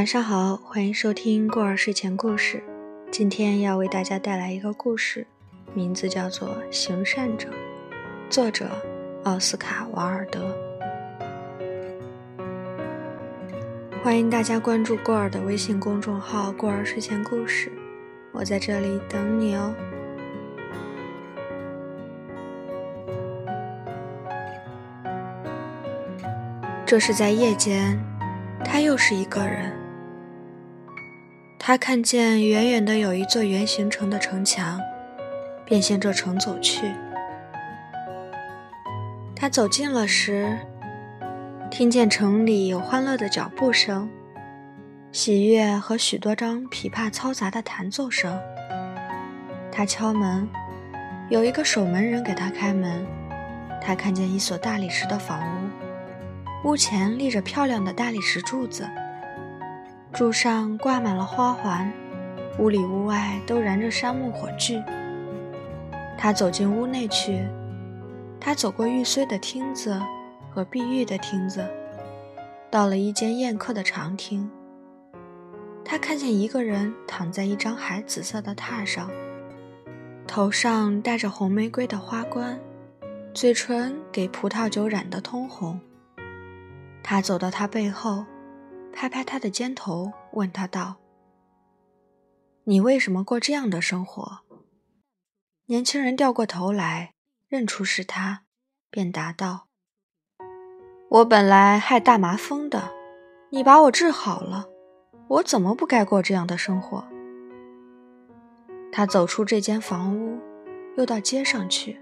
晚上好，欢迎收听过儿睡前故事。今天要为大家带来一个故事，名字叫做《行善者》，作者奥斯卡·瓦尔德。欢迎大家关注过儿的微信公众号“过儿睡前故事”，我在这里等你哦。这是在夜间，他又是一个人。他看见远远的有一座圆形城的城墙，便向这城走去。他走近了时，听见城里有欢乐的脚步声、喜悦和许多张琵琶嘈杂的弹奏声。他敲门，有一个守门人给他开门。他看见一所大理石的房屋。屋前立着漂亮的大理石柱子，柱上挂满了花环，屋里屋外都燃着杉木火炬。他走进屋内去，他走过玉碎的厅子和碧玉的厅子，到了一间宴客的长厅。他看见一个人躺在一张海紫色的榻上，头上戴着红玫瑰的花冠，嘴唇给葡萄酒染得通红。他走到他背后，拍拍他的肩头，问他道：“你为什么过这样的生活？”年轻人掉过头来，认出是他，便答道：“我本来害大麻风的，你把我治好了，我怎么不该过这样的生活？”他走出这间房屋，又到街上去。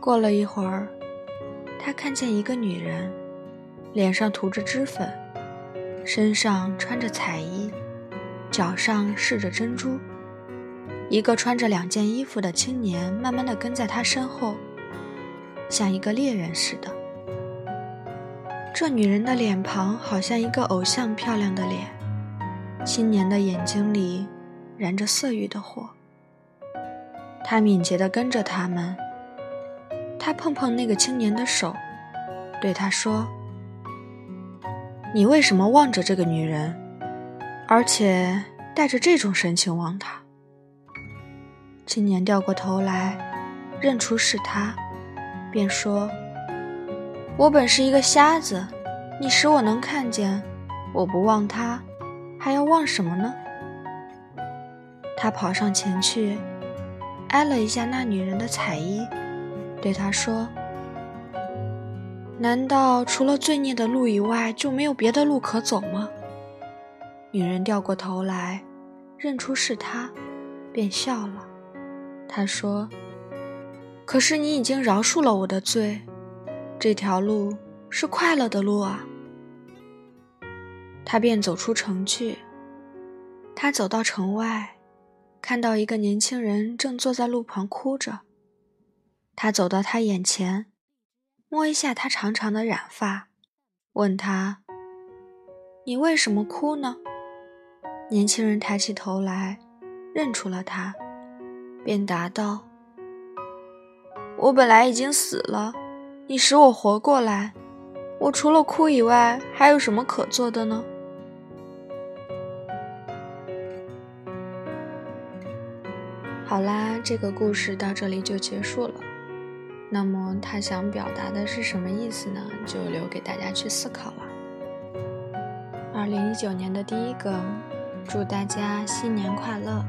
过了一会儿，他看见一个女人。脸上涂着脂粉，身上穿着彩衣，脚上饰着珍珠。一个穿着两件衣服的青年慢慢地跟在他身后，像一个猎人似的。这女人的脸庞好像一个偶像漂亮的脸，青年的眼睛里燃着色欲的火。他敏捷地跟着他们，他碰碰那个青年的手，对他说。你为什么望着这个女人，而且带着这种神情望她？青年掉过头来，认出是她，便说：“我本是一个瞎子，你使我能看见，我不望她，还要望什么呢？”他跑上前去，挨了一下那女人的彩衣，对她说。难道除了罪孽的路以外，就没有别的路可走吗？女人掉过头来，认出是他，便笑了。她说：“可是你已经饶恕了我的罪，这条路是快乐的路啊。”他便走出城去。他走到城外，看到一个年轻人正坐在路旁哭着。他走到他眼前。摸一下他长长的染发，问他：“你为什么哭呢？”年轻人抬起头来，认出了他，便答道：“我本来已经死了，你使我活过来，我除了哭以外，还有什么可做的呢？”好啦，这个故事到这里就结束了。那么他想表达的是什么意思呢？就留给大家去思考了。二零一九年的第一个，祝大家新年快乐！